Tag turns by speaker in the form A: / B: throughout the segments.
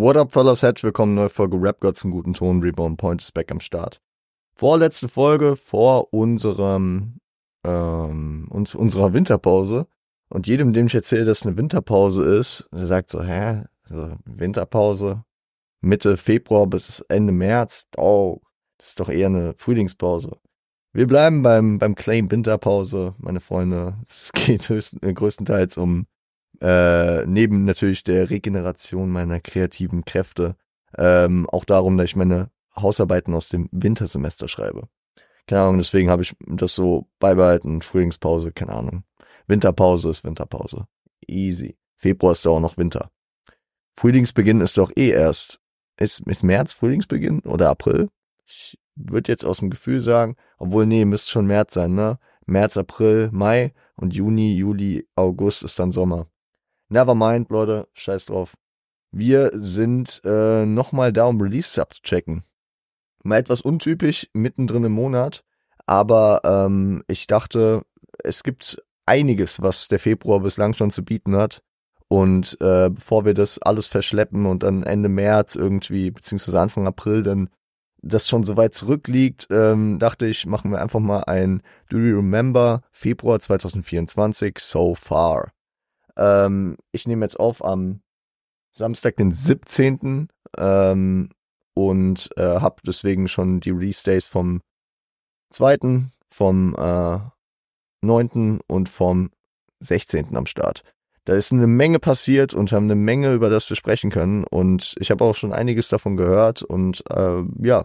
A: What up, fellas? Herzlich willkommen, neue Folge Rap God zum guten Ton. Reborn Point ist back am Start. Vorletzte Folge vor unserem, ähm, uns, unserer Winterpause. Und jedem, dem ich erzähle, dass eine Winterpause ist, der sagt so, hä? Also Winterpause, Mitte Februar bis Ende März, oh, das ist doch eher eine Frühlingspause. Wir bleiben beim, beim Claim Winterpause, meine Freunde. Es geht höchst, äh, größtenteils um äh, neben natürlich der Regeneration meiner kreativen Kräfte, ähm, auch darum, dass ich meine Hausarbeiten aus dem Wintersemester schreibe. Keine Ahnung, deswegen habe ich das so beibehalten. Frühlingspause, keine Ahnung. Winterpause ist Winterpause. Easy. Februar ist da auch noch Winter. Frühlingsbeginn ist doch eh erst. Ist, ist März Frühlingsbeginn oder April? Ich würde jetzt aus dem Gefühl sagen, obwohl, nee, müsste schon März sein, ne? März, April, Mai und Juni, Juli, August ist dann Sommer. Nevermind, Leute, scheiß drauf. Wir sind äh, nochmal da, um Release abzuchecken. Mal etwas untypisch, mittendrin im Monat, aber ähm, ich dachte, es gibt einiges, was der Februar bislang schon zu bieten hat. Und äh, bevor wir das alles verschleppen und dann Ende März irgendwie, beziehungsweise Anfang April dann das schon so weit zurückliegt, ähm, dachte ich, machen wir einfach mal ein Do You Remember Februar 2024 so far. Ähm, ich nehme jetzt auf am Samstag, den 17. Ähm, und äh, habe deswegen schon die Release Days vom 2., vom äh, 9. und vom 16. am Start. Da ist eine Menge passiert und haben eine Menge, über das wir sprechen können. Und ich habe auch schon einiges davon gehört und äh, ja,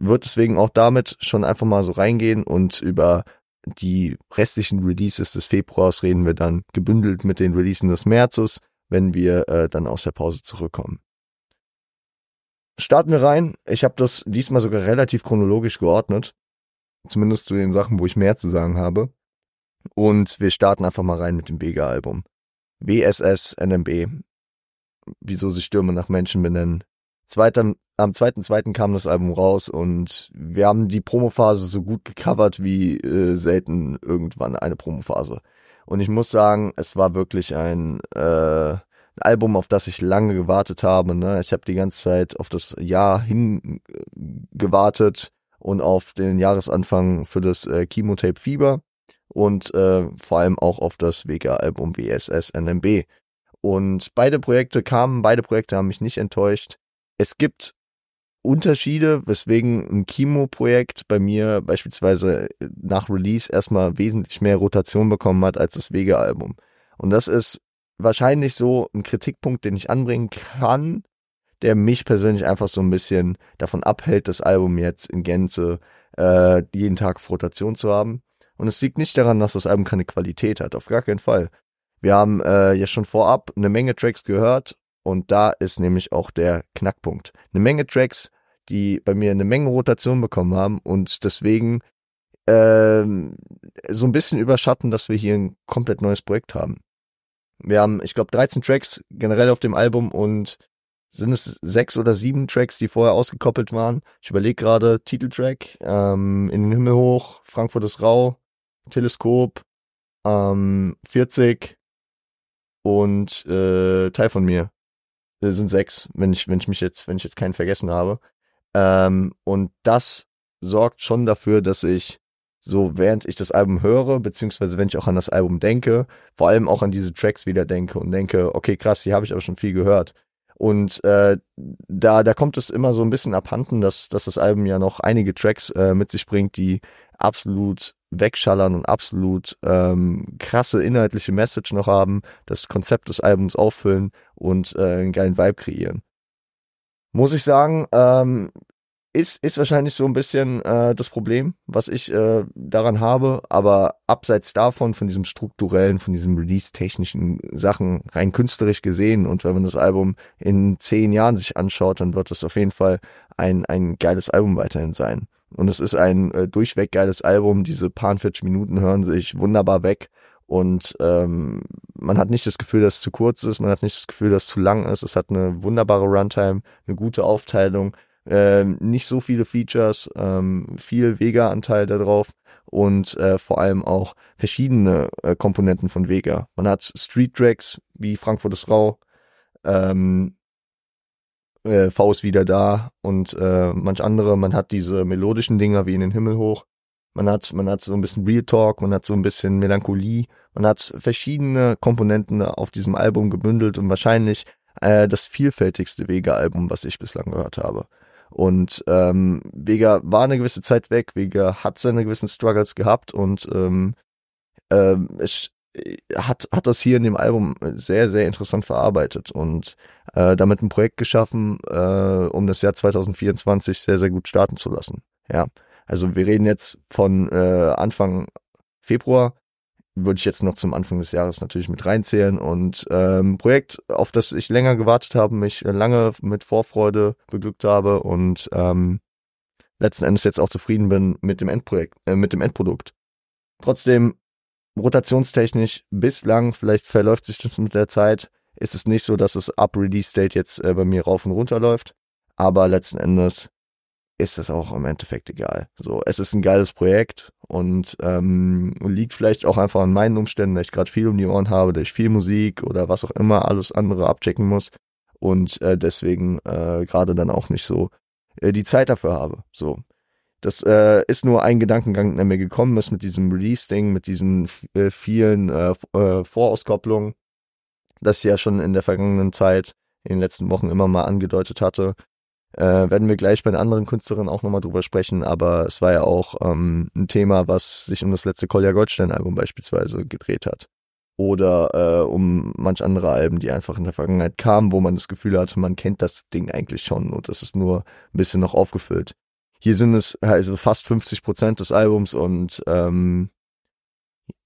A: wird deswegen auch damit schon einfach mal so reingehen und über die restlichen Releases des Februars reden wir dann gebündelt mit den Releases des Märzes, wenn wir äh, dann aus der Pause zurückkommen. Starten wir rein. Ich habe das diesmal sogar relativ chronologisch geordnet. Zumindest zu den Sachen, wo ich mehr zu sagen habe. Und wir starten einfach mal rein mit dem Vega-Album. WSS NMB. Wieso sie Stürme nach Menschen benennen. Zweiter, am 2.2. kam das Album raus und wir haben die Promophase so gut gecovert wie äh, selten irgendwann eine Promophase. Und ich muss sagen, es war wirklich ein, äh, ein Album, auf das ich lange gewartet habe. Ne? Ich habe die ganze Zeit auf das Jahr hin äh, und auf den Jahresanfang für das äh, Chemotape Fieber und äh, vor allem auch auf das Vega-Album WSS NMB. Und beide Projekte kamen, beide Projekte haben mich nicht enttäuscht. Es gibt Unterschiede, weswegen ein Kimo-Projekt bei mir beispielsweise nach Release erstmal wesentlich mehr Rotation bekommen hat als das Vega-Album. Und das ist wahrscheinlich so ein Kritikpunkt, den ich anbringen kann, der mich persönlich einfach so ein bisschen davon abhält, das Album jetzt in Gänze äh, jeden Tag auf Rotation zu haben. Und es liegt nicht daran, dass das Album keine Qualität hat, auf gar keinen Fall. Wir haben äh, ja schon vorab eine Menge Tracks gehört und da ist nämlich auch der Knackpunkt. Eine Menge Tracks, die bei mir eine Menge Rotation bekommen haben und deswegen ähm, so ein bisschen überschatten, dass wir hier ein komplett neues Projekt haben. Wir haben, ich glaube, 13 Tracks generell auf dem Album und sind es sechs oder sieben Tracks, die vorher ausgekoppelt waren. Ich überlege gerade, Titeltrack, ähm, In den Himmel hoch, Frankfurt ist rau, Teleskop, ähm, 40 und äh, Teil von mir. Das sind sechs, wenn ich, wenn ich mich jetzt, wenn ich jetzt keinen vergessen habe. Ähm, und das sorgt schon dafür, dass ich so während ich das Album höre, beziehungsweise wenn ich auch an das Album denke, vor allem auch an diese Tracks wieder denke und denke, okay, krass, die habe ich aber schon viel gehört. Und äh, da, da kommt es immer so ein bisschen abhanden, dass, dass das Album ja noch einige Tracks äh, mit sich bringt, die absolut wegschallern und absolut ähm, krasse inhaltliche Message noch haben, das Konzept des Albums auffüllen und äh, einen geilen Vibe kreieren. Muss ich sagen, ähm, ist, ist wahrscheinlich so ein bisschen äh, das Problem, was ich äh, daran habe, aber abseits davon, von diesem strukturellen, von diesem release-technischen Sachen, rein künstlerisch gesehen und wenn man das Album in zehn Jahren sich anschaut, dann wird es auf jeden Fall ein, ein geiles Album weiterhin sein. Und es ist ein äh, durchweg geiles Album. Diese paar 40 Minuten hören sich wunderbar weg. Und ähm, man hat nicht das Gefühl, dass es zu kurz ist, man hat nicht das Gefühl, dass es zu lang ist. Es hat eine wunderbare Runtime, eine gute Aufteilung, ähm, nicht so viele Features, ähm, viel Vega-Anteil darauf und äh, vor allem auch verschiedene äh, Komponenten von Vega. Man hat Street Tracks wie Frankfurt ist Rau, ähm, äh, V ist wieder da und äh, manch andere, man hat diese melodischen Dinger wie in den Himmel hoch, man hat, man hat so ein bisschen Real Talk, man hat so ein bisschen Melancholie, man hat verschiedene Komponenten auf diesem Album gebündelt und wahrscheinlich äh, das vielfältigste Vega-Album, was ich bislang gehört habe. Und ähm, Vega war eine gewisse Zeit weg, Vega hat seine gewissen Struggles gehabt und ähm, ähm, es hat, hat das hier in dem Album sehr, sehr interessant verarbeitet und äh, damit ein Projekt geschaffen, äh, um das Jahr 2024 sehr, sehr gut starten zu lassen. Ja, also wir reden jetzt von äh, Anfang Februar, würde ich jetzt noch zum Anfang des Jahres natürlich mit reinzählen und ähm, Projekt, auf das ich länger gewartet habe, mich lange mit Vorfreude beglückt habe und ähm, letzten Endes jetzt auch zufrieden bin mit dem Endprojekt, äh, mit dem Endprodukt. Trotzdem rotationstechnisch bislang, vielleicht verläuft sich das mit der Zeit, ist es nicht so, dass es ab Release Date jetzt äh, bei mir rauf und runter läuft. Aber letzten Endes ist das auch im Endeffekt egal. So, es ist ein geiles Projekt und ähm, liegt vielleicht auch einfach an meinen Umständen, da ich gerade viel um die Ohren habe, da ich viel Musik oder was auch immer alles andere abchecken muss und äh, deswegen äh, gerade dann auch nicht so äh, die Zeit dafür habe. So, das äh, ist nur ein Gedankengang, der mir gekommen ist mit diesem Release-Ding, mit diesen äh, vielen äh, äh, Vorauskopplungen, das ich ja schon in der vergangenen Zeit, in den letzten Wochen immer mal angedeutet hatte. Äh, werden wir gleich bei den anderen Künstlerinnen auch nochmal drüber sprechen, aber es war ja auch ähm, ein Thema, was sich um das letzte Kolja Goldstein-Album beispielsweise gedreht hat. Oder äh, um manch andere Alben, die einfach in der Vergangenheit kamen, wo man das Gefühl hatte, man kennt das Ding eigentlich schon und es ist nur ein bisschen noch aufgefüllt. Hier sind es also fast 50 Prozent des Albums und ähm,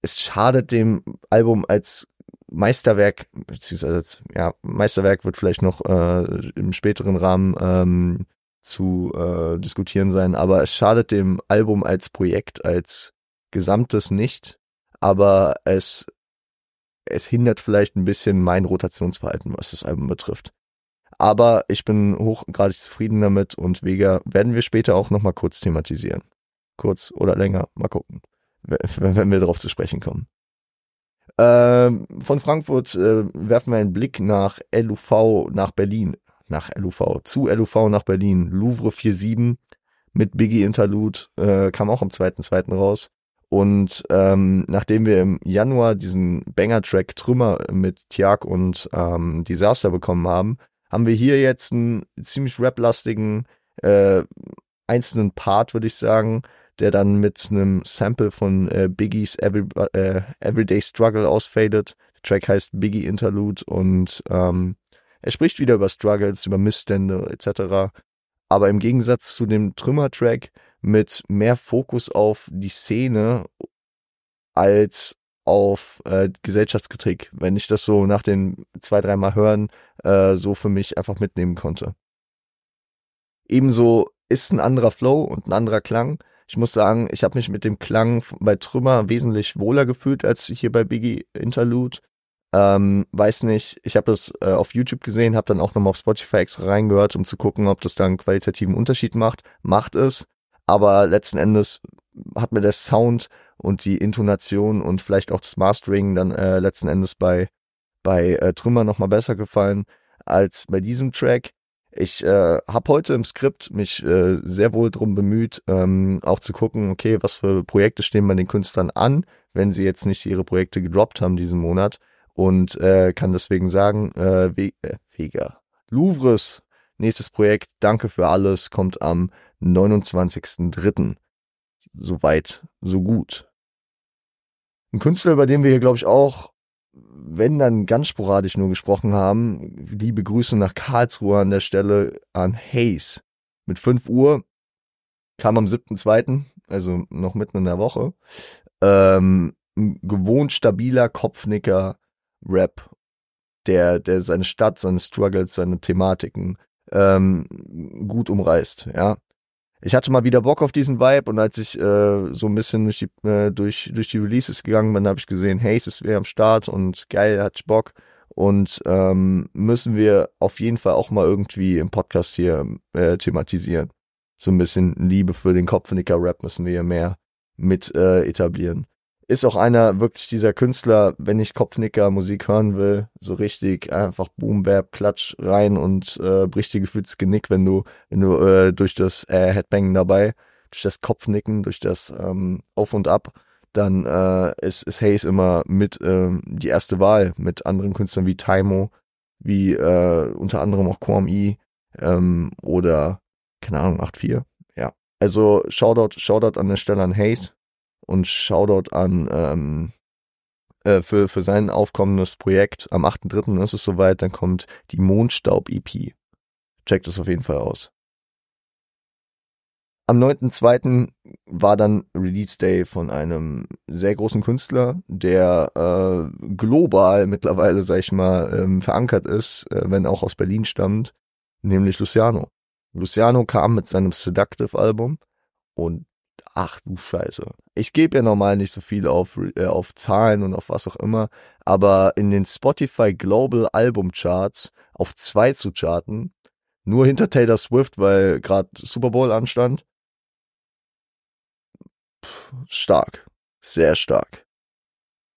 A: es schadet dem Album als Meisterwerk, beziehungsweise ja, Meisterwerk wird vielleicht noch äh, im späteren Rahmen ähm, zu äh, diskutieren sein, aber es schadet dem Album als Projekt, als Gesamtes nicht, aber es, es hindert vielleicht ein bisschen mein Rotationsverhalten, was das Album betrifft. Aber ich bin hochgradig zufrieden damit und Vega werden wir später auch nochmal kurz thematisieren. Kurz oder länger, mal gucken, wenn wir darauf zu sprechen kommen. Ähm, von Frankfurt äh, werfen wir einen Blick nach LUV, nach Berlin, nach LUV, zu LUV nach Berlin. Louvre 47 mit Biggie Interlude äh, kam auch am 2.2. raus. Und ähm, nachdem wir im Januar diesen Banger-Track Trümmer mit Tiag und ähm, Disaster bekommen haben, haben wir hier jetzt einen ziemlich rap-lastigen äh, einzelnen Part, würde ich sagen, der dann mit einem Sample von äh, Biggies Every, äh, Everyday Struggle ausfadet. Der Track heißt Biggie Interlude und ähm, er spricht wieder über Struggles, über Missstände etc. Aber im Gegensatz zu dem Trümmer-Track mit mehr Fokus auf die Szene als auf äh, Gesellschaftskritik, wenn ich das so nach den zwei, dreimal hören äh, so für mich einfach mitnehmen konnte. Ebenso ist ein anderer Flow und ein anderer Klang. Ich muss sagen, ich habe mich mit dem Klang bei Trümmer wesentlich wohler gefühlt als hier bei Biggie Interlude. Ähm, weiß nicht, ich habe das äh, auf YouTube gesehen, habe dann auch nochmal auf Spotify extra reingehört, um zu gucken, ob das da einen qualitativen Unterschied macht. Macht es, aber letzten Endes hat mir der Sound und die Intonation und vielleicht auch das Mastering dann äh, letzten Endes bei, bei äh, Trümmer nochmal besser gefallen als bei diesem Track. Ich äh, habe heute im Skript mich äh, sehr wohl drum bemüht, ähm, auch zu gucken, okay, was für Projekte stehen bei den Künstlern an, wenn sie jetzt nicht ihre Projekte gedroppt haben diesen Monat und äh, kann deswegen sagen, äh, We äh, Vega, Louvres nächstes Projekt, danke für alles, kommt am 29.03. Soweit, so gut. Ein Künstler, bei dem wir hier, glaube ich, auch, wenn dann ganz sporadisch nur gesprochen haben, liebe Grüße nach Karlsruhe an der Stelle an Hayes. Mit 5 Uhr kam am 7.2., also noch mitten in der Woche, ähm, ein gewohnt stabiler Kopfnicker Rap, der, der seine Stadt, seine Struggles, seine Thematiken ähm, gut umreißt, ja ich hatte mal wieder Bock auf diesen Vibe und als ich äh, so ein bisschen durch die, äh, durch, durch die Releases gegangen bin, habe ich gesehen, hey, es ist wieder am Start und geil, hat Bock. Und ähm, müssen wir auf jeden Fall auch mal irgendwie im Podcast hier äh, thematisieren. So ein bisschen Liebe für den Kopfnicker-Rap müssen wir hier mehr mit äh, etablieren. Ist auch einer wirklich dieser Künstler, wenn ich Kopfnicker Musik hören will, so richtig einfach Boom Bap Klatsch rein und äh, bricht dir gefühltes Genick, wenn du wenn du äh, durch das äh, Headbangen dabei, durch das Kopfnicken, durch das ähm, Auf und Ab, dann äh, ist, ist Hayes immer mit ähm, die erste Wahl mit anderen Künstlern wie Taimo, wie äh, unter anderem auch Quam E ähm, oder keine Ahnung 8-4. Ja, also Shoutout Shoutout an der Stelle an Hayes und Shoutout an ähm, äh, für, für sein aufkommendes Projekt. Am 8.3. ist es soweit, dann kommt die Mondstaub-EP. Checkt es auf jeden Fall aus. Am 9.2. war dann Release Day von einem sehr großen Künstler, der äh, global mittlerweile, sag ich mal, ähm, verankert ist, äh, wenn auch aus Berlin stammt, nämlich Luciano. Luciano kam mit seinem Seductive-Album und ach du Scheiße. Ich gebe ja normal nicht so viel auf, äh, auf Zahlen und auf was auch immer, aber in den Spotify Global Album Charts auf zwei zu charten, nur hinter Taylor Swift, weil gerade Super Bowl anstand. Puh, stark. Sehr stark.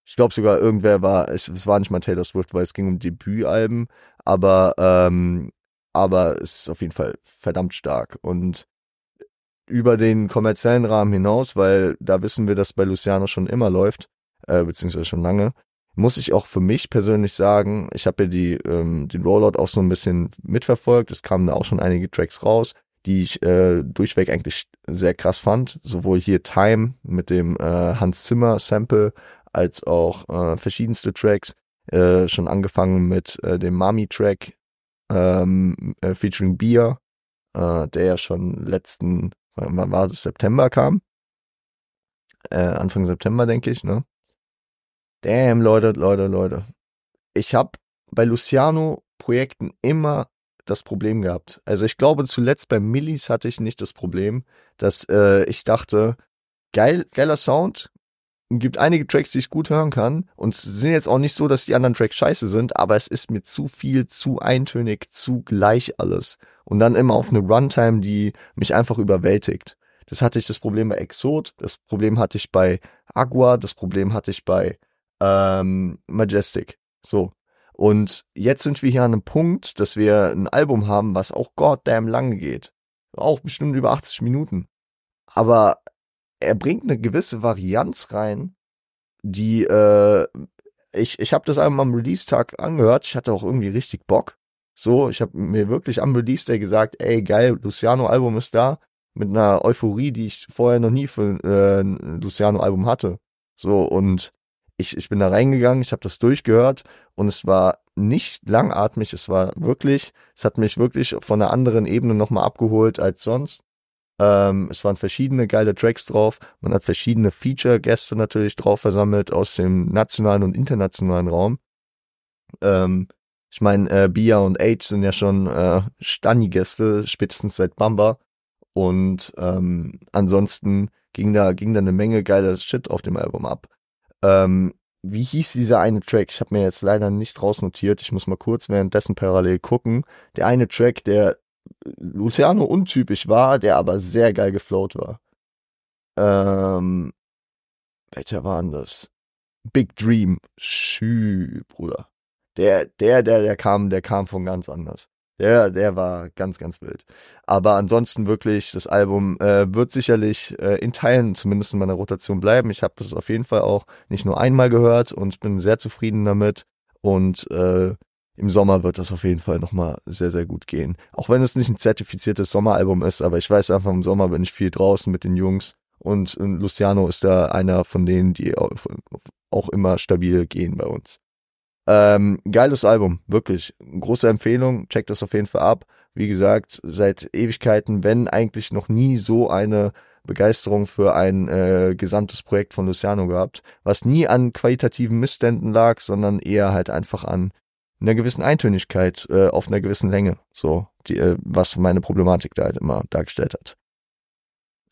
A: Ich glaube sogar irgendwer war, es, es war nicht mal Taylor Swift, weil es ging um Debütalben, aber ähm, aber es ist auf jeden Fall verdammt stark und über den kommerziellen Rahmen hinaus, weil da wissen wir, dass bei Luciano schon immer läuft, äh, beziehungsweise schon lange, muss ich auch für mich persönlich sagen, ich habe ja die, ähm, den Rollout auch so ein bisschen mitverfolgt. Es kamen da auch schon einige Tracks raus, die ich äh, durchweg eigentlich sehr krass fand. Sowohl hier Time mit dem äh, Hans Zimmer Sample als auch äh, verschiedenste Tracks. Äh, schon angefangen mit äh, dem Mami-Track ähm, äh, featuring Beer, äh, der ja schon letzten wann war das, September kam? Äh, Anfang September, denke ich, ne? Damn, Leute, Leute, Leute. Ich habe bei Luciano-Projekten immer das Problem gehabt. Also ich glaube, zuletzt bei Millis hatte ich nicht das Problem, dass äh, ich dachte, geil, geiler Sound, gibt einige Tracks, die ich gut hören kann und es sind jetzt auch nicht so, dass die anderen Tracks scheiße sind, aber es ist mir zu viel, zu eintönig, zu gleich alles und dann immer auf eine Runtime, die mich einfach überwältigt. Das hatte ich das Problem bei Exot, das Problem hatte ich bei Agua, das Problem hatte ich bei ähm, Majestic. So. Und jetzt sind wir hier an einem Punkt, dass wir ein Album haben, was auch goddamn lang geht. Auch bestimmt über 80 Minuten. Aber er bringt eine gewisse Varianz rein, die äh, ich ich habe das Album am Release Tag angehört. Ich hatte auch irgendwie richtig Bock. So, ich habe mir wirklich am Release Day gesagt, ey geil, Luciano Album ist da mit einer Euphorie, die ich vorher noch nie für äh, ein Luciano Album hatte. So und ich ich bin da reingegangen, ich habe das durchgehört und es war nicht langatmig, es war wirklich, es hat mich wirklich von einer anderen Ebene nochmal abgeholt als sonst. Ähm, es waren verschiedene geile Tracks drauf. Man hat verschiedene Feature-Gäste natürlich drauf versammelt aus dem nationalen und internationalen Raum. Ähm, ich meine, äh, Bia und Age sind ja schon äh, Stani-Gäste, spätestens seit Bamba. Und ähm, ansonsten ging da, ging da eine Menge geiler Shit auf dem Album ab. Ähm, wie hieß dieser eine Track? Ich habe mir jetzt leider nicht rausnotiert. Ich muss mal kurz währenddessen parallel gucken. Der eine Track, der Luciano untypisch war, der aber sehr geil geflowt war. Ähm, welcher war denn das? Big Dream. Schü, Bruder. Der, der, der, der kam, der kam von ganz anders. Der, der war ganz, ganz wild. Aber ansonsten wirklich, das Album äh, wird sicherlich äh, in Teilen zumindest in meiner Rotation bleiben. Ich habe es auf jeden Fall auch nicht nur einmal gehört und bin sehr zufrieden damit. Und äh, im Sommer wird das auf jeden Fall nochmal sehr, sehr gut gehen. Auch wenn es nicht ein zertifiziertes Sommeralbum ist, aber ich weiß einfach, im Sommer bin ich viel draußen mit den Jungs und Luciano ist da einer von denen, die auch immer stabil gehen bei uns. Ähm, geiles Album, wirklich. Große Empfehlung, checkt das auf jeden Fall ab. Wie gesagt, seit Ewigkeiten, wenn eigentlich noch nie so eine Begeisterung für ein äh, gesamtes Projekt von Luciano gehabt, was nie an qualitativen Missständen lag, sondern eher halt einfach an einer gewissen Eintönigkeit äh, auf einer gewissen Länge, so, die, äh, was meine Problematik da halt immer dargestellt hat.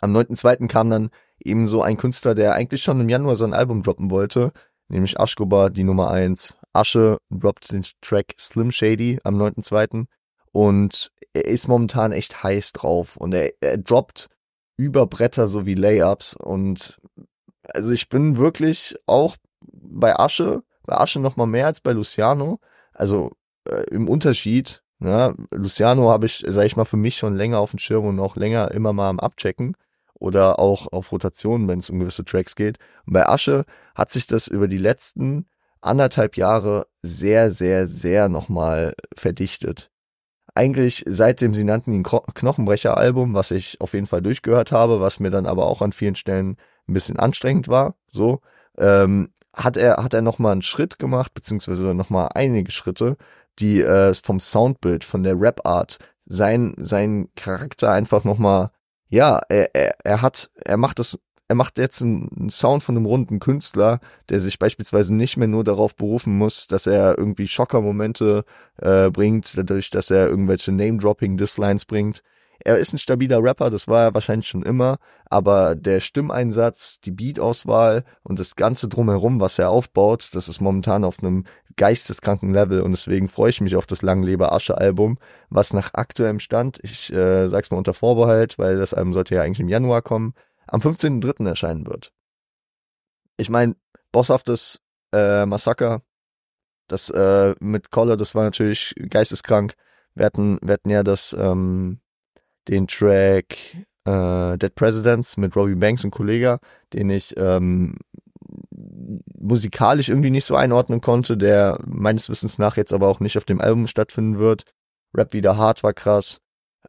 A: Am 9.2. kam dann eben so ein Künstler, der eigentlich schon im Januar so ein Album droppen wollte, nämlich Aschgoba, die Nummer 1. Asche droppt den Track Slim Shady am 9.2. Und er ist momentan echt heiß drauf und er, er droppt über Bretter sowie Layups und also ich bin wirklich auch bei Asche, bei Asche noch mal mehr als bei Luciano. Also äh, im Unterschied, ja, Luciano habe ich, sag ich mal, für mich schon länger auf dem Schirm und auch länger immer mal am Abchecken oder auch auf Rotationen, wenn es um gewisse Tracks geht. Und bei Asche hat sich das über die letzten anderthalb Jahre sehr, sehr, sehr nochmal verdichtet. Eigentlich seitdem sie nannten ihn Knochenbrecher-Album, was ich auf jeden Fall durchgehört habe, was mir dann aber auch an vielen Stellen ein bisschen anstrengend war, so, ähm, hat er, hat er nochmal einen Schritt gemacht, beziehungsweise nochmal einige Schritte, die äh, vom Soundbild, von der Rap-Art, sein, sein Charakter einfach nochmal, ja, er, er, er hat, er macht das er macht jetzt einen Sound von einem runden Künstler, der sich beispielsweise nicht mehr nur darauf berufen muss, dass er irgendwie Schockermomente äh, bringt, dadurch, dass er irgendwelche Name-Dropping-Dislines bringt. Er ist ein stabiler Rapper, das war er wahrscheinlich schon immer, aber der Stimmeinsatz, die Beatauswahl und das Ganze drumherum, was er aufbaut, das ist momentan auf einem geisteskranken Level und deswegen freue ich mich auf das Langlebe Asche Album, was nach aktuellem Stand, ich äh, sag's mal unter Vorbehalt, weil das Album sollte ja eigentlich im Januar kommen, am 15.3. erscheinen wird. Ich meine, bosshaftes äh, Massaker, das äh, mit Collar, das war natürlich geisteskrank. Wir hatten, wir hatten ja das, ähm, den Track äh, Dead Presidents mit Robbie Banks und Kollega, den ich ähm, musikalisch irgendwie nicht so einordnen konnte, der meines Wissens nach jetzt aber auch nicht auf dem Album stattfinden wird. Rap wieder hart war krass.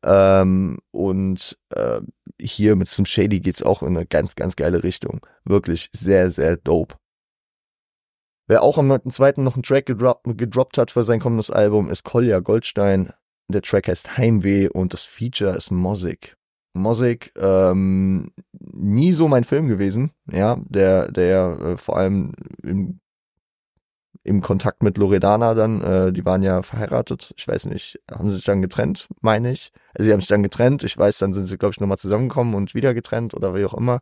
A: Ähm, und äh, hier mit Sim Shady geht's auch in eine ganz, ganz geile Richtung. Wirklich sehr, sehr dope. Wer auch am 9.2. noch einen Track gedroppt, gedroppt hat für sein kommendes Album, ist Kolja Goldstein. Der Track heißt Heimweh und das Feature ist Mosik. Mosik, ähm, nie so mein Film gewesen, ja, der, der äh, vor allem im im Kontakt mit Loredana dann, äh, die waren ja verheiratet, ich weiß nicht, haben sie sich dann getrennt, meine ich. Also sie haben sich dann getrennt, ich weiß, dann sind sie, glaube ich, nochmal zusammengekommen und wieder getrennt oder wie auch immer.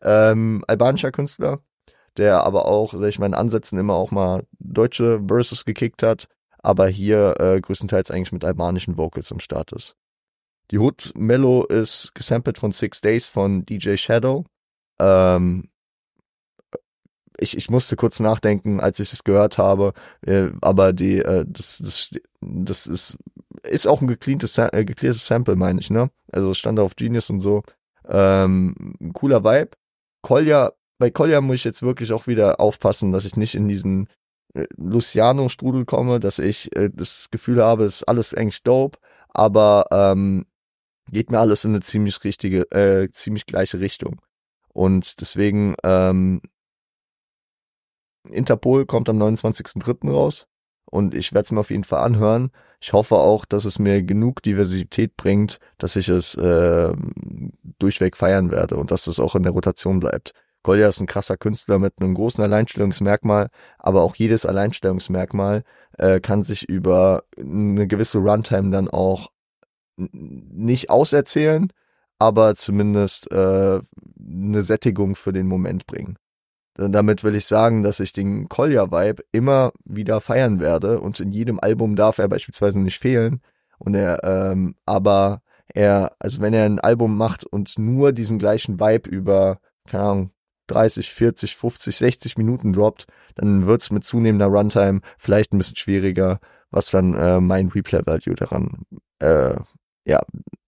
A: Ähm, albanischer Künstler, der aber auch, sag ich mal, in Ansätzen immer auch mal deutsche Verses gekickt hat, aber hier äh, größtenteils eigentlich mit albanischen Vocals im Start ist. Die Hood Mellow ist gesampelt von Six Days von DJ Shadow. Ähm, ich, ich musste kurz nachdenken, als ich es gehört habe, äh, aber die, äh, das, das, das ist, ist auch ein gecleantes, äh, geklärtes Sample, meine ich, ne? Also stand da auf Genius und so. Ähm, cooler Vibe. Kolja, bei Kolja muss ich jetzt wirklich auch wieder aufpassen, dass ich nicht in diesen äh, Luciano-Strudel komme, dass ich äh, das Gefühl habe, es ist alles eigentlich dope, aber ähm, geht mir alles in eine ziemlich richtige, äh, ziemlich gleiche Richtung. Und deswegen ähm, Interpol kommt am 29.03. raus und ich werde es mir auf jeden Fall anhören. Ich hoffe auch, dass es mir genug Diversität bringt, dass ich es äh, durchweg feiern werde und dass es auch in der Rotation bleibt. Kolja ist ein krasser Künstler mit einem großen Alleinstellungsmerkmal, aber auch jedes Alleinstellungsmerkmal äh, kann sich über eine gewisse Runtime dann auch nicht auserzählen, aber zumindest äh, eine Sättigung für den Moment bringen. Damit will ich sagen, dass ich den Kolja-Vibe immer wieder feiern werde und in jedem Album darf er beispielsweise nicht fehlen. Und er, ähm, aber er, also wenn er ein Album macht und nur diesen gleichen Vibe über, keine Ahnung, 30, 40, 50, 60 Minuten droppt, dann wird's mit zunehmender Runtime vielleicht ein bisschen schwieriger, was dann äh, mein Replay-Value daran, äh, ja,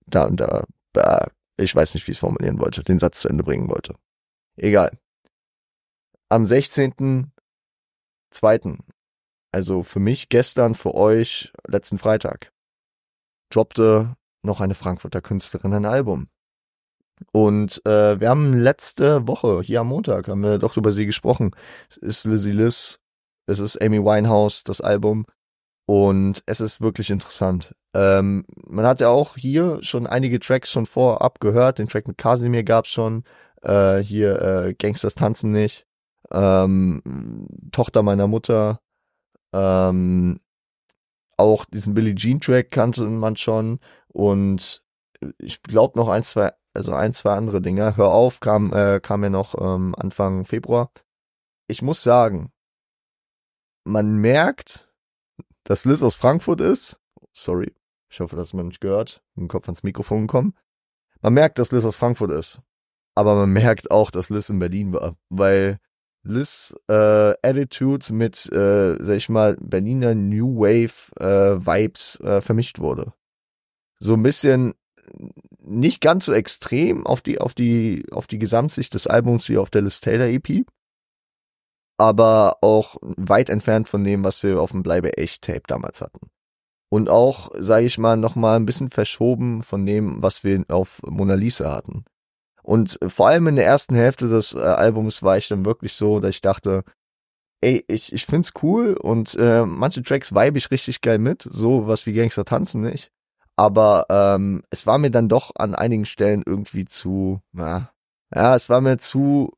A: da und da, äh, ich weiß nicht, wie ich es formulieren wollte, den Satz zu Ende bringen wollte. Egal am 16.02. Also für mich gestern, für euch letzten Freitag, droppte noch eine Frankfurter Künstlerin ein Album. Und äh, wir haben letzte Woche, hier am Montag, haben wir doch über sie gesprochen. Es ist Lizzie Liz, es ist Amy Winehouse, das Album. Und es ist wirklich interessant. Ähm, man hat ja auch hier schon einige Tracks schon vorab gehört. Den Track mit Casimir gab's schon. Äh, hier äh, Gangsters tanzen nicht ähm, Tochter meiner Mutter, ähm, auch diesen Billie Jean Track kannte man schon und ich glaube noch ein, zwei, also ein, zwei andere Dinge. Hör auf, kam, äh, kam ja noch ähm, Anfang Februar. Ich muss sagen, man merkt, dass Liz aus Frankfurt ist. Sorry, ich hoffe, dass man nicht gehört. Im Kopf ans Mikrofon gekommen. Man merkt, dass Liz aus Frankfurt ist. aber man merkt auch, dass Liz in Berlin war, weil Liz äh, Attitude mit, äh, sag ich mal, Berliner New Wave äh, Vibes äh, vermischt wurde. So ein bisschen nicht ganz so extrem auf die, auf die, auf die Gesamtsicht des Albums wie auf der Liz Taylor EP. Aber auch weit entfernt von dem, was wir auf dem Bleibe echt Tape damals hatten. Und auch, sage ich mal, nochmal ein bisschen verschoben von dem, was wir auf Mona Lisa hatten. Und vor allem in der ersten Hälfte des äh, Albums war ich dann wirklich so, dass ich dachte, ey, ich, ich find's cool und äh, manche Tracks vibe ich richtig geil mit, so was wie Gangster tanzen nicht. Aber ähm, es war mir dann doch an einigen Stellen irgendwie zu, na, ja, es war mir zu,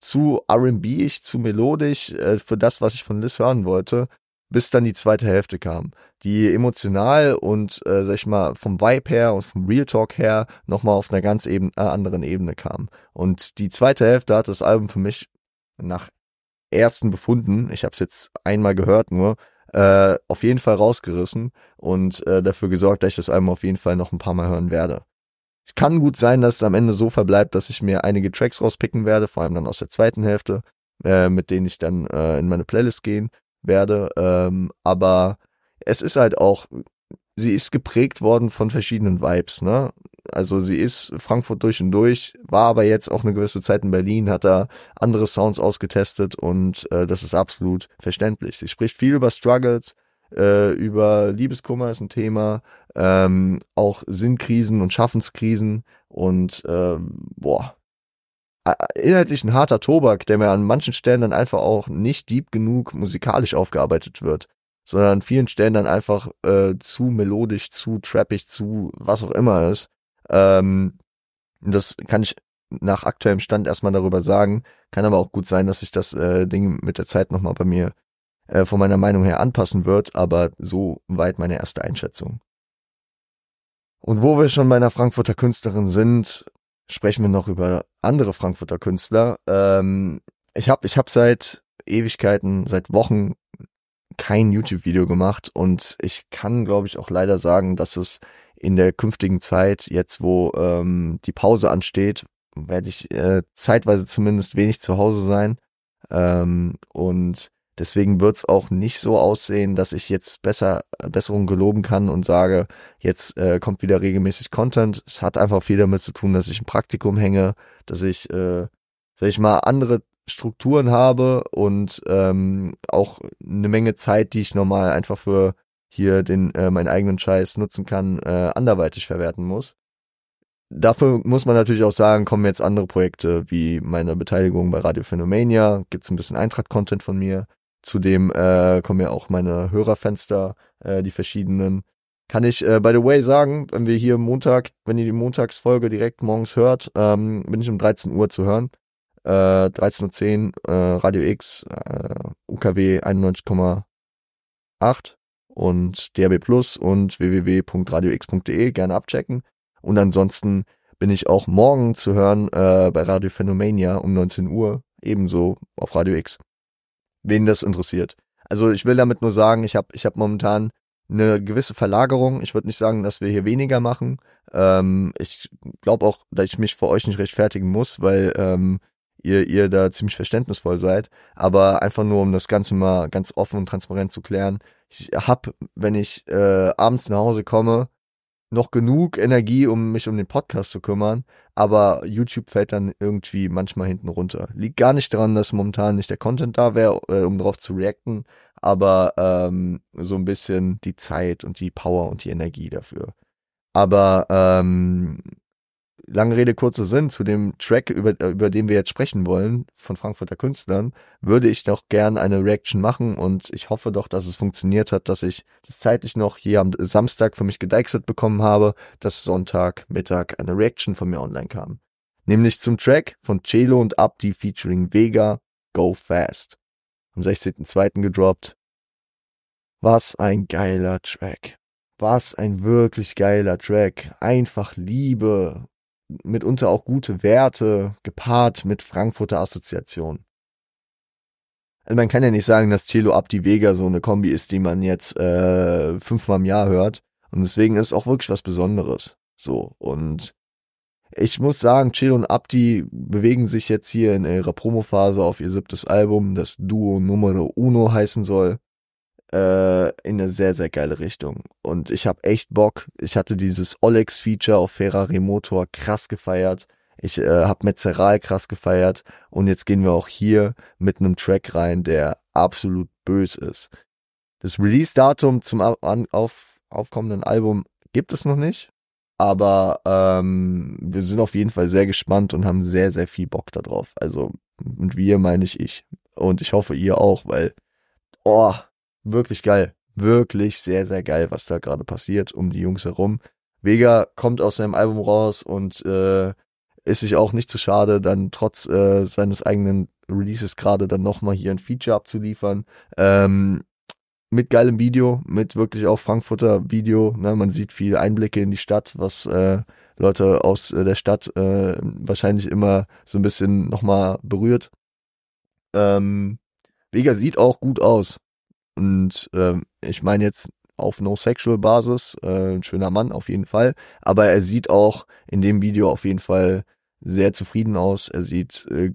A: zu R&B-ig, zu melodisch äh, für das, was ich von Liz hören wollte, bis dann die zweite Hälfte kam, die emotional und, äh, sag ich mal, vom Vibe her und vom Real Talk her nochmal auf einer ganz eben, äh, anderen Ebene kam. Und die zweite Hälfte hat das Album für mich nach ersten Befunden, ich habe es jetzt einmal gehört nur, äh, auf jeden Fall rausgerissen und äh, dafür gesorgt, dass ich das Album auf jeden Fall noch ein paar Mal hören werde. Kann gut sein, dass es am Ende so verbleibt, dass ich mir einige Tracks rauspicken werde, vor allem dann aus der zweiten Hälfte, äh, mit denen ich dann äh, in meine Playlist gehen werde. Ähm, aber es ist halt auch, sie ist geprägt worden von verschiedenen Vibes, ne? Also sie ist Frankfurt durch und durch, war aber jetzt auch eine gewisse Zeit in Berlin, hat da andere Sounds ausgetestet und äh, das ist absolut verständlich. Sie spricht viel über Struggles, äh, über Liebeskummer ist ein Thema, ähm, auch Sinnkrisen und Schaffenskrisen und äh, boah, inhaltlich ein harter Tobak, der mir an manchen Stellen dann einfach auch nicht deep genug musikalisch aufgearbeitet wird, sondern an vielen Stellen dann einfach äh, zu melodisch, zu trappig, zu was auch immer ist. Ähm, das kann ich nach aktuellem Stand erstmal darüber sagen. Kann aber auch gut sein, dass sich das äh, Ding mit der Zeit nochmal bei mir äh, von meiner Meinung her anpassen wird, aber so weit meine erste Einschätzung. Und wo wir schon bei einer Frankfurter Künstlerin sind, sprechen wir noch über andere Frankfurter Künstler. Ähm, ich habe ich hab seit Ewigkeiten, seit Wochen kein YouTube-Video gemacht und ich kann, glaube ich, auch leider sagen, dass es in der künftigen Zeit, jetzt wo ähm, die Pause ansteht, werde ich äh, zeitweise zumindest wenig zu Hause sein. Ähm, und deswegen wird es auch nicht so aussehen, dass ich jetzt besser Besserung geloben kann und sage, jetzt äh, kommt wieder regelmäßig Content. Es hat einfach viel damit zu tun, dass ich ein Praktikum hänge, dass ich, äh, sag ich mal, andere Strukturen habe und ähm, auch eine Menge Zeit, die ich normal einfach für hier den äh, meinen eigenen Scheiß nutzen kann, äh, anderweitig verwerten muss. Dafür muss man natürlich auch sagen, kommen jetzt andere Projekte wie meine Beteiligung bei Radio Phenomania, gibt's ein bisschen Eintracht-Content von mir. Zudem äh, kommen ja auch meine Hörerfenster, äh, die verschiedenen. Kann ich, äh, by the way, sagen, wenn wir hier Montag, wenn ihr die Montagsfolge direkt morgens hört, ähm, bin ich um 13 Uhr zu hören. Äh, 13.10 Uhr, äh, Radio X, äh, UKW 91,8 und DRB Plus und www.radiox.de gerne abchecken. Und ansonsten bin ich auch morgen zu hören äh, bei Radio Phenomania um 19 Uhr, ebenso auf Radio X. Wen das interessiert. Also ich will damit nur sagen, ich habe ich hab momentan eine gewisse Verlagerung. Ich würde nicht sagen, dass wir hier weniger machen. Ähm, ich glaube auch, dass ich mich vor euch nicht rechtfertigen muss, weil ähm, ihr, ihr da ziemlich verständnisvoll seid. Aber einfach nur, um das Ganze mal ganz offen und transparent zu klären ich hab, wenn ich äh, abends nach Hause komme, noch genug Energie, um mich um den Podcast zu kümmern, aber YouTube fällt dann irgendwie manchmal hinten runter. Liegt gar nicht daran, dass momentan nicht der Content da wäre, äh, um darauf zu reacten, aber ähm, so ein bisschen die Zeit und die Power und die Energie dafür. Aber ähm, lange Rede, kurzer Sinn, zu dem Track, über, über den wir jetzt sprechen wollen, von Frankfurter Künstlern, würde ich noch gern eine Reaction machen und ich hoffe doch, dass es funktioniert hat, dass ich das zeitlich noch hier am Samstag für mich gedeichselt bekommen habe, dass Sonntag, Mittag eine Reaction von mir online kam. Nämlich zum Track von Celo und Abdi featuring Vega, Go Fast. Am 16.02. gedroppt. Was ein geiler Track. Was ein wirklich geiler Track. Einfach Liebe, mitunter auch gute Werte gepaart mit Frankfurter Assoziation. Also man kann ja nicht sagen, dass Chelo Abdi Vega so eine Kombi ist, die man jetzt äh, fünfmal im Jahr hört. Und deswegen ist es auch wirklich was Besonderes. So. Und ich muss sagen, Chill und Abdi bewegen sich jetzt hier in ihrer Promophase auf ihr siebtes Album, das Duo Numero Uno heißen soll, äh, in eine sehr, sehr geile Richtung. Und ich habe echt Bock. Ich hatte dieses Olex-Feature auf Ferrari Motor krass gefeiert. Ich äh, habe Metzeral krass gefeiert. Und jetzt gehen wir auch hier mit einem Track rein, der absolut bös ist. Das Release-Datum zum auf, aufkommenden Album gibt es noch nicht. Aber ähm, wir sind auf jeden Fall sehr gespannt und haben sehr, sehr viel Bock darauf. Also mit wir meine ich ich. Und ich hoffe ihr auch, weil, oh, wirklich geil. Wirklich sehr, sehr geil, was da gerade passiert um die Jungs herum. Vega kommt aus seinem Album raus und äh, ist sich auch nicht zu schade, dann trotz äh, seines eigenen Releases gerade dann nochmal hier ein Feature abzuliefern. Ähm, mit geilem Video, mit wirklich auch Frankfurter Video. Ne? Man sieht viel Einblicke in die Stadt, was äh, Leute aus äh, der Stadt äh, wahrscheinlich immer so ein bisschen nochmal berührt. Ähm, Vega sieht auch gut aus. Und ähm, ich meine jetzt auf No-Sexual-Basis, äh, ein schöner Mann auf jeden Fall. Aber er sieht auch in dem Video auf jeden Fall sehr zufrieden aus. Er sieht äh,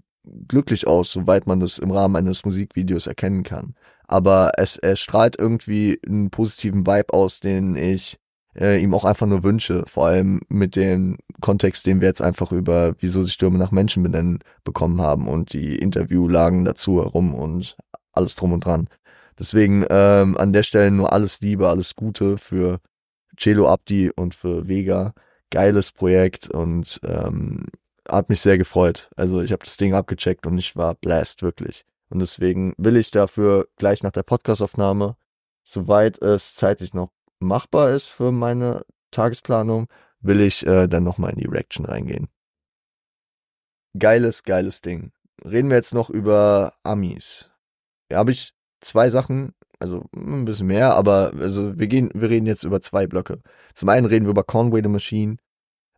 A: glücklich aus, soweit man das im Rahmen eines Musikvideos erkennen kann aber es, es strahlt irgendwie einen positiven Vibe aus, den ich äh, ihm auch einfach nur wünsche, vor allem mit dem Kontext, den wir jetzt einfach über wieso sich Stürme nach Menschen benennen bekommen haben und die Interviewlagen dazu herum und alles drum und dran. Deswegen ähm, an der Stelle nur alles Liebe, alles Gute für Celo Abdi und für Vega. Geiles Projekt und ähm, hat mich sehr gefreut. Also ich habe das Ding abgecheckt und ich war blast, wirklich. Und deswegen will ich dafür gleich nach der Podcastaufnahme, soweit es zeitlich noch machbar ist für meine Tagesplanung, will ich äh, dann nochmal in die Reaction reingehen. Geiles, geiles Ding. Reden wir jetzt noch über Amis. Ja, habe ich zwei Sachen, also ein bisschen mehr, aber also wir gehen, wir reden jetzt über zwei Blöcke. Zum einen reden wir über Conway the Machine.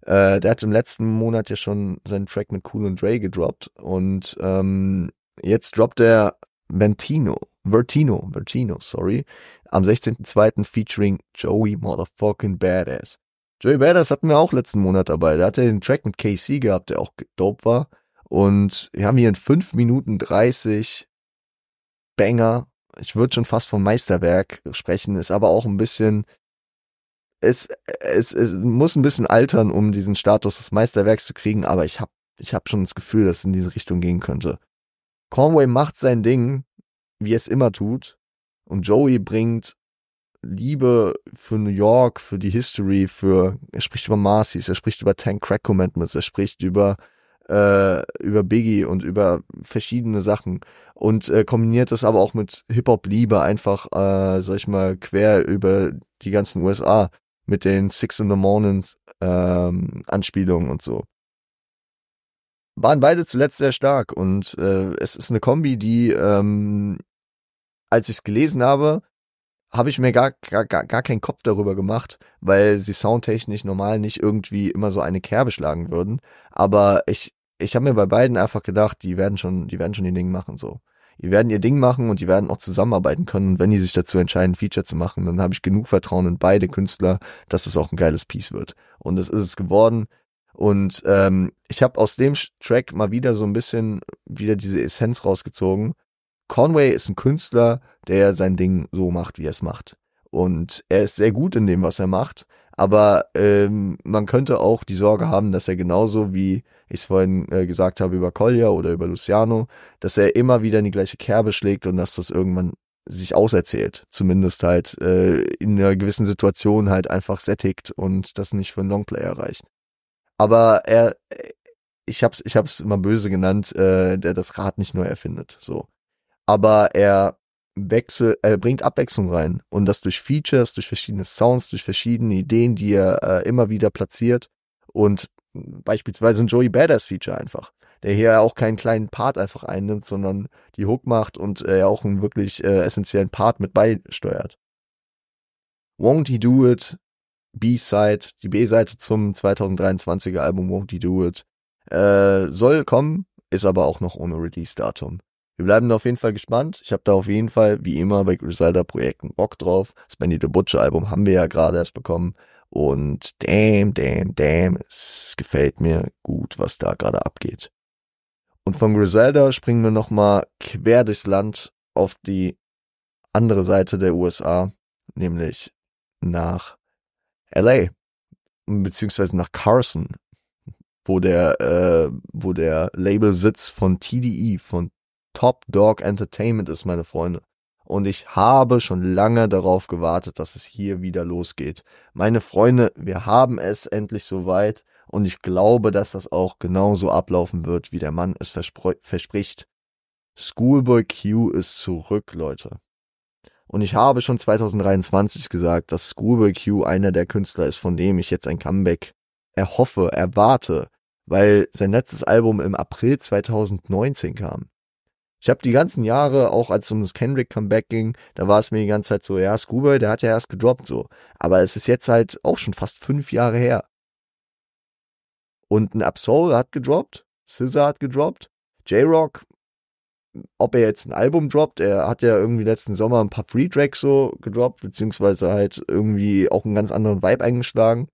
A: Äh, der hat im letzten Monat ja schon seinen Track mit Cool and Dre gedroppt und ähm, Jetzt droppt er Ventino, Vertino, Vertino, sorry, am 16.02. featuring Joey Motherfucking Badass. Joey Badass hatten wir auch letzten Monat dabei. Da hat er den Track mit KC gehabt, der auch dope war. Und wir haben hier in 5 Minuten 30 Banger. Ich würde schon fast vom Meisterwerk sprechen, ist aber auch ein bisschen, es, es, es muss ein bisschen altern, um diesen Status des Meisterwerks zu kriegen, aber ich habe ich hab schon das Gefühl, dass es in diese Richtung gehen könnte. Conway macht sein Ding, wie es immer tut. Und Joey bringt Liebe für New York, für die History, für, er spricht über Marcy's, er spricht über Tank Crack Commandments, er spricht über, äh, über Biggie und über verschiedene Sachen. Und äh, kombiniert das aber auch mit Hip-Hop-Liebe einfach, äh, sag ich mal, quer über die ganzen USA mit den Six in the Morning ähm, Anspielungen und so. Waren beide zuletzt sehr stark und äh, es ist eine Kombi, die, ähm, als ich es gelesen habe, habe ich mir gar, gar, gar keinen Kopf darüber gemacht, weil sie soundtechnisch normal nicht irgendwie immer so eine Kerbe schlagen würden. Aber ich, ich habe mir bei beiden einfach gedacht, die werden schon, die werden schon ihr Ding machen so. Die werden ihr Ding machen und die werden auch zusammenarbeiten können. Und wenn die sich dazu entscheiden, Feature zu machen, dann habe ich genug Vertrauen in beide Künstler, dass es auch ein geiles Piece wird. Und es ist es geworden. Und ähm, ich habe aus dem Track mal wieder so ein bisschen wieder diese Essenz rausgezogen. Conway ist ein Künstler, der sein Ding so macht, wie er es macht. Und er ist sehr gut in dem, was er macht. Aber ähm, man könnte auch die Sorge haben, dass er genauso wie ich es vorhin äh, gesagt habe über Collier oder über Luciano, dass er immer wieder in die gleiche Kerbe schlägt und dass das irgendwann sich auserzählt. Zumindest halt äh, in einer gewissen Situation halt einfach sättigt und das nicht für einen Longplayer reicht aber er, ich hab's, ich hab's immer böse genannt, äh, der das Rad nicht neu erfindet, so. Aber er wechselt, er bringt Abwechslung rein und das durch Features, durch verschiedene Sounds, durch verschiedene Ideen, die er äh, immer wieder platziert und beispielsweise ein Joey Badass Feature einfach, der hier auch keinen kleinen Part einfach einnimmt, sondern die Hook macht und äh, auch einen wirklich äh, essentiellen Part mit beisteuert. Won't He Do It B-Side, die B-Seite zum 2023er Album Won't You Do It. Äh, soll kommen, ist aber auch noch ohne Release-Datum. Wir bleiben da auf jeden Fall gespannt. Ich habe da auf jeden Fall, wie immer, bei Griselda-Projekten Bock drauf. Das Benny the Butcher Album haben wir ja gerade erst bekommen. Und damn, damn, damn, es gefällt mir gut, was da gerade abgeht. Und von Griselda springen wir nochmal quer durchs Land auf die andere Seite der USA, nämlich nach LA, beziehungsweise nach Carson, wo der, äh, wo der Labelsitz von TDE, von Top Dog Entertainment ist, meine Freunde. Und ich habe schon lange darauf gewartet, dass es hier wieder losgeht. Meine Freunde, wir haben es endlich soweit und ich glaube, dass das auch genauso ablaufen wird, wie der Mann es verspricht. Schoolboy Q ist zurück, Leute. Und ich habe schon 2023 gesagt, dass Schoolboy Q einer der Künstler ist, von dem ich jetzt ein Comeback erhoffe, erwarte, weil sein letztes Album im April 2019 kam. Ich habe die ganzen Jahre, auch als es um das Kendrick Comeback ging, da war es mir die ganze Zeit so, ja, Schoolboy, der hat ja erst gedroppt so. Aber es ist jetzt halt auch schon fast fünf Jahre her. Und ein Absol hat gedroppt, Scissor hat gedroppt, J-Rock, ob er jetzt ein Album droppt, er hat ja irgendwie letzten Sommer ein paar Free Tracks so gedroppt, beziehungsweise halt irgendwie auch einen ganz anderen Vibe eingeschlagen.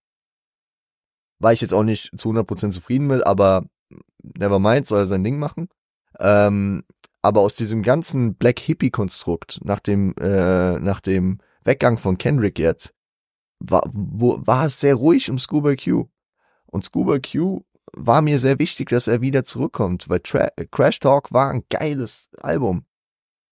A: War ich jetzt auch nicht zu 100% zufrieden mit, aber never mind, soll er sein Ding machen. Ähm, aber aus diesem ganzen Black Hippie Konstrukt nach dem äh, nach dem Weggang von Kendrick jetzt war wo, war es sehr ruhig um Scuba Q und Scuba Q war mir sehr wichtig, dass er wieder zurückkommt, weil Tra Crash Talk war ein geiles Album.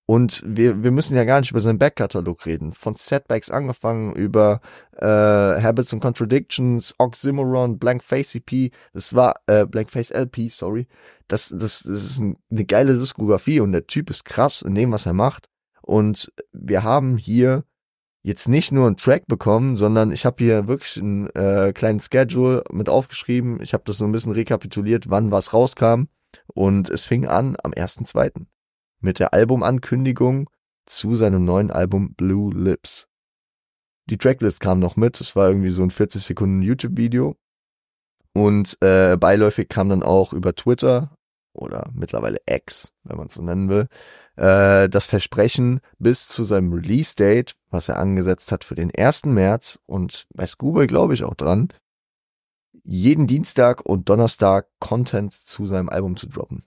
A: Und wir, wir müssen ja gar nicht über seinen Backkatalog reden. Von Setbacks angefangen über äh, Habits and Contradictions, Oxymoron, Blank Face EP, das war äh, Blank Face LP, sorry. Das, das, das ist ein, eine geile Diskografie und der Typ ist krass in dem, was er macht. Und wir haben hier jetzt nicht nur einen Track bekommen, sondern ich habe hier wirklich einen äh, kleinen Schedule mit aufgeschrieben. Ich habe das so ein bisschen rekapituliert, wann was rauskam. Und es fing an am 1.2. mit der Albumankündigung zu seinem neuen Album Blue Lips. Die Tracklist kam noch mit, es war irgendwie so ein 40 Sekunden YouTube-Video. Und äh, beiläufig kam dann auch über Twitter oder mittlerweile X, wenn man es so nennen will, äh, das Versprechen bis zu seinem Release-Date, was er angesetzt hat für den 1. März und bei Scuba glaube ich auch dran, jeden Dienstag und Donnerstag Content zu seinem Album zu droppen.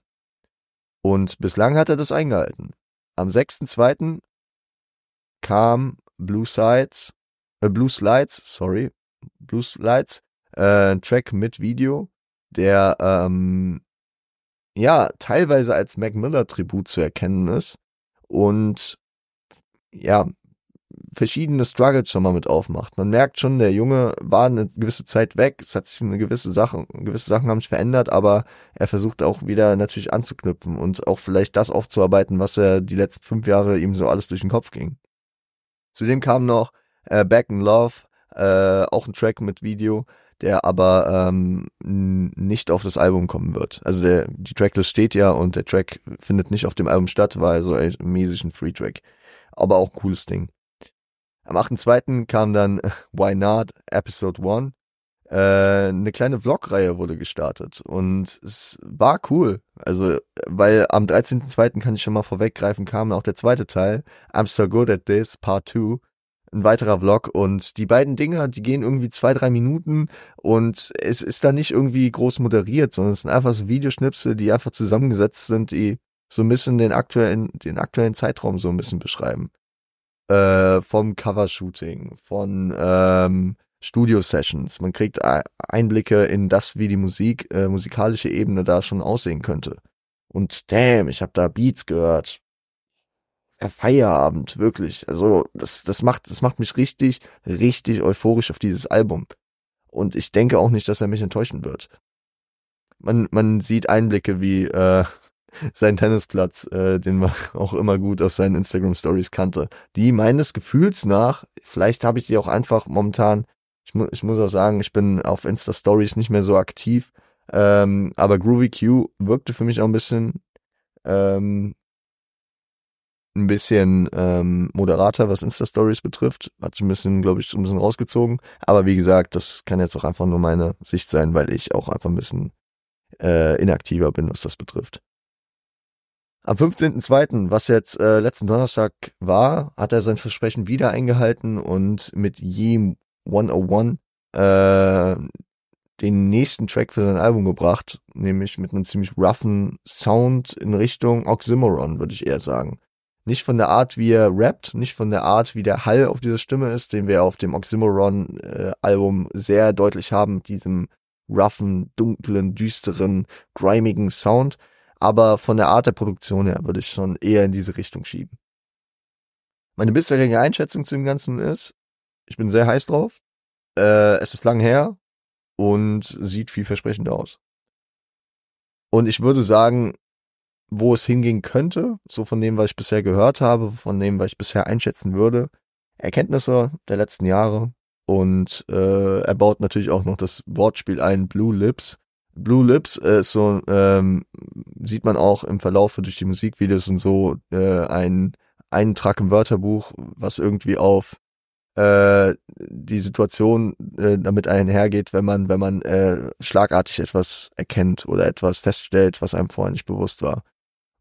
A: Und bislang hat er das eingehalten. Am 6.2. kam Blue Sides, äh, Blue Slides, sorry, Blue Slides, äh, Track mit Video, der ähm, ja, teilweise als Mac Miller Tribut zu erkennen ist und ja, verschiedene Struggles schon mal mit aufmacht. Man merkt schon, der Junge war eine gewisse Zeit weg, es hat sich eine gewisse Sache, gewisse Sachen haben sich verändert, aber er versucht auch wieder natürlich anzuknüpfen und auch vielleicht das aufzuarbeiten, was er die letzten fünf Jahre ihm so alles durch den Kopf ging. Zudem kam noch äh, Back in Love, äh, auch ein Track mit Video, der aber ähm, nicht auf das Album kommen wird. Also der, die Tracklist steht ja und der Track findet nicht auf dem Album statt, war ein mäßig ein Free-Track. Aber auch ein cooles Ding. Am 8.2. kam dann Why Not Episode 1. Äh, eine kleine Vlog-Reihe wurde gestartet und es war cool. Also, weil am 13.2. kann ich schon mal vorweggreifen, kam auch der zweite Teil, I'm So Good at This, Part 2 ein weiterer Vlog und die beiden Dinger, die gehen irgendwie zwei, drei Minuten und es ist da nicht irgendwie groß moderiert, sondern es sind einfach so Videoschnipsel, die einfach zusammengesetzt sind, die so ein bisschen den aktuellen, den aktuellen Zeitraum so ein bisschen beschreiben. Äh, vom Covershooting, von ähm, Studio-Sessions. Man kriegt Einblicke in das, wie die Musik, äh, musikalische Ebene da schon aussehen könnte. Und damn, ich habe da Beats gehört, Feierabend, wirklich. Also das, das macht, das macht mich richtig, richtig euphorisch auf dieses Album. Und ich denke auch nicht, dass er mich enttäuschen wird. Man, man sieht Einblicke wie äh, sein Tennisplatz, äh, den man auch immer gut aus seinen Instagram Stories kannte. Die meines Gefühls nach, vielleicht habe ich die auch einfach momentan, ich, mu ich muss auch sagen, ich bin auf Insta Stories nicht mehr so aktiv, ähm, aber Groovy Q wirkte für mich auch ein bisschen ähm, ein bisschen ähm, moderater, was Insta-Stories betrifft. Hat ein bisschen, glaube ich, ein bisschen rausgezogen. Aber wie gesagt, das kann jetzt auch einfach nur meine Sicht sein, weil ich auch einfach ein bisschen äh, inaktiver bin, was das betrifft. Am 15.02., was jetzt äh, letzten Donnerstag war, hat er sein Versprechen wieder eingehalten und mit Ye 101 äh, den nächsten Track für sein Album gebracht, nämlich mit einem ziemlich roughen Sound in Richtung Oxymoron, würde ich eher sagen. Nicht von der Art, wie er rappt, nicht von der Art, wie der Hall auf dieser Stimme ist, den wir auf dem Oxymoron-Album äh, sehr deutlich haben, mit diesem roughen, dunklen, düsteren, grimigen Sound. Aber von der Art der Produktion her würde ich schon eher in diese Richtung schieben. Meine bisherige Einschätzung zu dem Ganzen ist, ich bin sehr heiß drauf. Äh, es ist lang her und sieht vielversprechend aus. Und ich würde sagen, wo es hingehen könnte, so von dem, was ich bisher gehört habe, von dem, was ich bisher einschätzen würde, Erkenntnisse der letzten Jahre und äh, er baut natürlich auch noch das Wortspiel ein, Blue Lips. Blue Lips äh, ist so, ähm, sieht man auch im Verlauf durch die Musikvideos und so, äh, ein Eintrag im Wörterbuch, was irgendwie auf äh, die Situation äh, damit einhergeht, wenn man, wenn man äh, schlagartig etwas erkennt oder etwas feststellt, was einem vorher nicht bewusst war.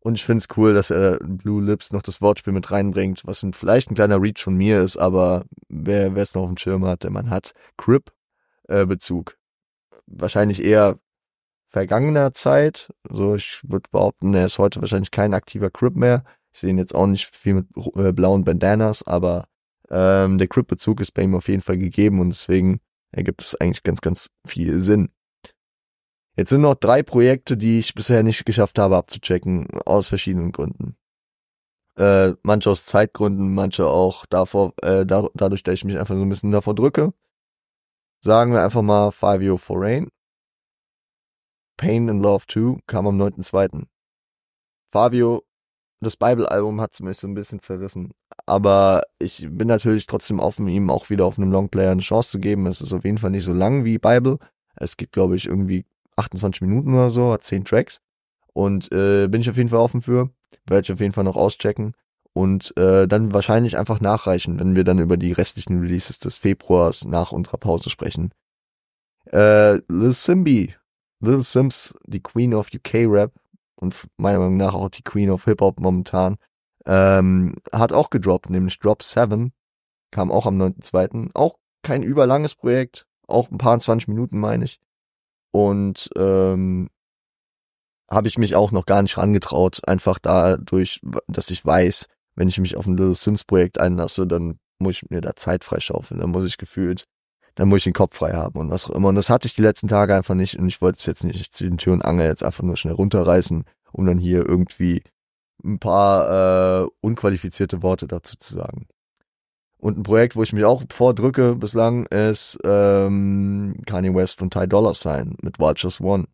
A: Und ich finde es cool, dass er Blue Lips noch das Wortspiel mit reinbringt, was ein, vielleicht ein kleiner Reach von mir ist, aber wer es noch auf dem Schirm hat, der man hat Crip äh. Wahrscheinlich eher vergangener Zeit. So, ich würde behaupten, er ist heute wahrscheinlich kein aktiver Crip mehr. Ich sehe ihn jetzt auch nicht viel mit äh, blauen Bandanas, aber ähm, der Crip-Bezug ist bei ihm auf jeden Fall gegeben und deswegen ergibt es eigentlich ganz, ganz viel Sinn. Jetzt sind noch drei Projekte, die ich bisher nicht geschafft habe abzuchecken, aus verschiedenen Gründen. Äh, manche aus Zeitgründen, manche auch davor, äh, da, dadurch, dass ich mich einfach so ein bisschen davor drücke. Sagen wir einfach mal Five for Rain. Pain and Love 2 kam am 9.2. Fabio, das Bible-Album hat mich so ein bisschen zerrissen. Aber ich bin natürlich trotzdem offen, ihm auch wieder auf einem Longplayer eine Chance zu geben. Es ist auf jeden Fall nicht so lang wie Bible. Es gibt, glaube ich, irgendwie 28 Minuten oder so, hat 10 Tracks. Und äh, bin ich auf jeden Fall offen für. Werde ich auf jeden Fall noch auschecken. Und äh, dann wahrscheinlich einfach nachreichen, wenn wir dann über die restlichen Releases des Februars nach unserer Pause sprechen. Äh, Lil Lil Sims, die Queen of UK Rap und meiner Meinung nach auch die Queen of Hip Hop momentan, ähm, hat auch gedroppt, nämlich Drop 7, kam auch am 9.2. Auch kein überlanges Projekt, auch ein paar 20 Minuten meine ich. Und ähm, habe ich mich auch noch gar nicht rangetraut, einfach dadurch, dass ich weiß, wenn ich mich auf ein Little Sims Projekt einlasse, dann muss ich mir da Zeit freischaufeln, dann muss ich gefühlt, dann muss ich den Kopf frei haben und was auch immer. Und das hatte ich die letzten Tage einfach nicht und ich wollte es jetzt nicht zu den Tür und Angel jetzt einfach nur schnell runterreißen, um dann hier irgendwie ein paar äh, unqualifizierte Worte dazu zu sagen. Und ein Projekt, wo ich mich auch vordrücke bislang, ist ähm, Kanye West und Ty Dolla Sign mit Watchers One.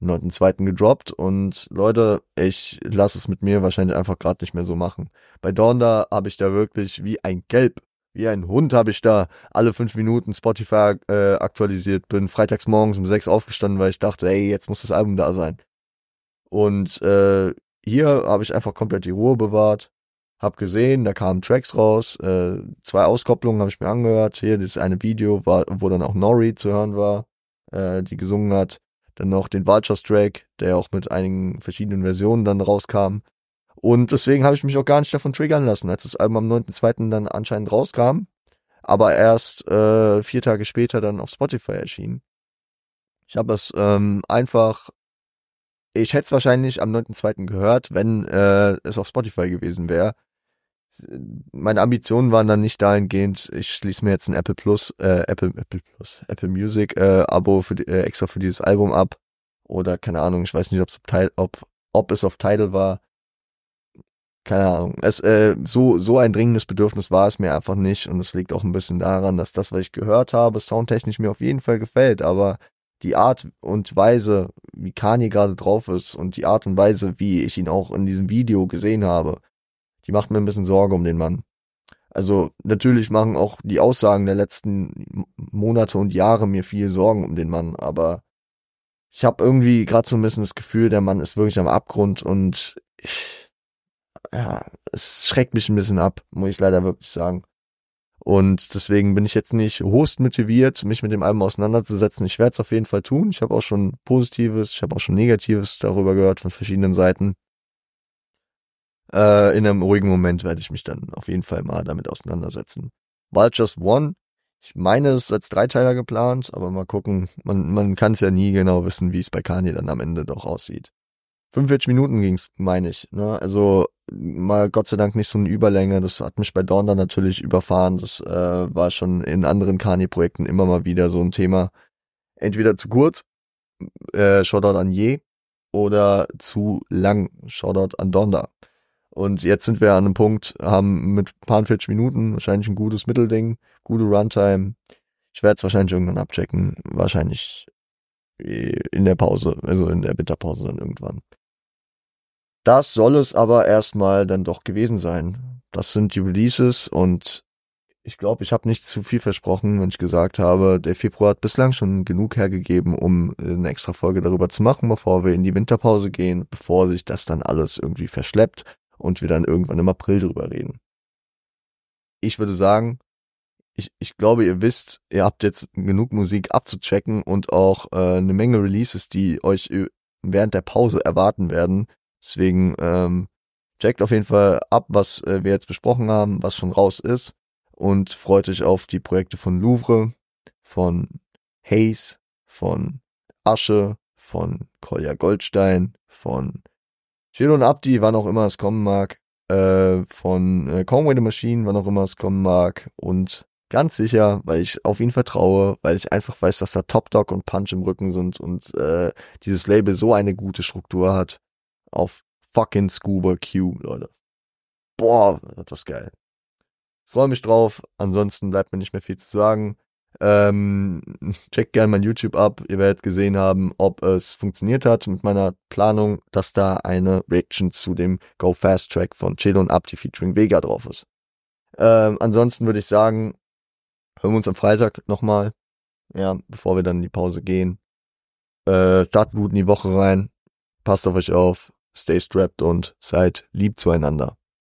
A: Am 9.2. gedroppt und Leute, ich lasse es mit mir wahrscheinlich einfach gerade nicht mehr so machen. Bei Donda habe ich da wirklich wie ein Gelb, wie ein Hund habe ich da alle fünf Minuten Spotify äh, aktualisiert, bin freitags morgens um sechs aufgestanden, weil ich dachte, ey, jetzt muss das Album da sein. Und äh, hier habe ich einfach komplett die Ruhe bewahrt hab gesehen, da kamen Tracks raus, äh, zwei Auskopplungen habe ich mir angehört. Hier das eine Video, war, wo dann auch Nori zu hören war, äh, die gesungen hat. Dann noch den Vultures Track, der auch mit einigen verschiedenen Versionen dann rauskam. Und deswegen habe ich mich auch gar nicht davon triggern lassen, als das Album am 9.2. dann anscheinend rauskam, aber erst äh, vier Tage später dann auf Spotify erschien. Ich habe es ähm, einfach ich hätte es wahrscheinlich am 9.2. gehört, wenn äh, es auf Spotify gewesen wäre meine Ambitionen waren dann nicht dahingehend, ich schließe mir jetzt ein Apple Plus, äh, Apple, Apple Plus, Apple Music äh, Abo für die, äh, extra für dieses Album ab. Oder keine Ahnung, ich weiß nicht, ob's ob, ob es auf Tidal war. Keine Ahnung. Es, äh, so, so ein dringendes Bedürfnis war es mir einfach nicht. Und es liegt auch ein bisschen daran, dass das, was ich gehört habe, soundtechnisch mir auf jeden Fall gefällt. Aber die Art und Weise, wie Kanye gerade drauf ist und die Art und Weise, wie ich ihn auch in diesem Video gesehen habe, die macht mir ein bisschen Sorge um den Mann. Also natürlich machen auch die Aussagen der letzten Monate und Jahre mir viel Sorgen um den Mann, aber ich habe irgendwie gerade so ein bisschen das Gefühl, der Mann ist wirklich am Abgrund und ich, ja, es schreckt mich ein bisschen ab, muss ich leider wirklich sagen. Und deswegen bin ich jetzt nicht host motiviert, mich mit dem Album auseinanderzusetzen. Ich werde es auf jeden Fall tun. Ich habe auch schon Positives, ich habe auch schon Negatives darüber gehört von verschiedenen Seiten. Äh, in einem ruhigen Moment werde ich mich dann auf jeden Fall mal damit auseinandersetzen. Vultures One, Ich meine, es ist als Dreiteiler geplant, aber mal gucken. Man, man kann es ja nie genau wissen, wie es bei Kanye dann am Ende doch aussieht. 45 Minuten ging's, meine ich. Ne? Also mal Gott sei Dank nicht so eine Überlänge. Das hat mich bei Dawn dann natürlich überfahren. Das äh, war schon in anderen Kanye-Projekten immer mal wieder so ein Thema. Entweder zu kurz, äh, Shoutout an Je, oder zu lang, Shoutout an Donda. Und jetzt sind wir an einem Punkt, haben mit paar 40 Minuten wahrscheinlich ein gutes Mittelding, gute Runtime. Ich werde es wahrscheinlich irgendwann abchecken, wahrscheinlich in der Pause, also in der Winterpause dann irgendwann. Das soll es aber erstmal dann doch gewesen sein. Das sind die Releases und ich glaube, ich habe nicht zu viel versprochen, wenn ich gesagt habe, der Februar hat bislang schon genug hergegeben, um eine extra Folge darüber zu machen, bevor wir in die Winterpause gehen, bevor sich das dann alles irgendwie verschleppt und wir dann irgendwann im April drüber reden. Ich würde sagen, ich, ich glaube, ihr wisst, ihr habt jetzt genug Musik abzuchecken und auch äh, eine Menge Releases, die euch während der Pause erwarten werden. Deswegen ähm, checkt auf jeden Fall ab, was äh, wir jetzt besprochen haben, was schon raus ist. Und freut euch auf die Projekte von Louvre, von Hayes, von Asche, von Kolja Goldstein, von Shilon Abdi, wann auch immer es kommen mag, äh, von äh, Conway the Machine, wann auch immer es kommen mag. Und ganz sicher, weil ich auf ihn vertraue, weil ich einfach weiß, dass da Top Dog und Punch im Rücken sind und äh, dieses Label so eine gute Struktur hat, auf fucking Scuba Q, Leute. Boah, das ist geil. Freue mich drauf. Ansonsten bleibt mir nicht mehr viel zu sagen. Ähm, checkt gerne mein YouTube ab. Ihr werdet gesehen haben, ob es funktioniert hat mit meiner Planung, dass da eine Reaction zu dem Go Fast Track von Chelo und Abdi featuring Vega drauf ist. Ähm, ansonsten würde ich sagen, hören wir uns am Freitag nochmal. Ja, bevor wir dann in die Pause gehen. Äh, startet gut in die Woche rein. Passt auf euch auf. Stay strapped und seid lieb zueinander.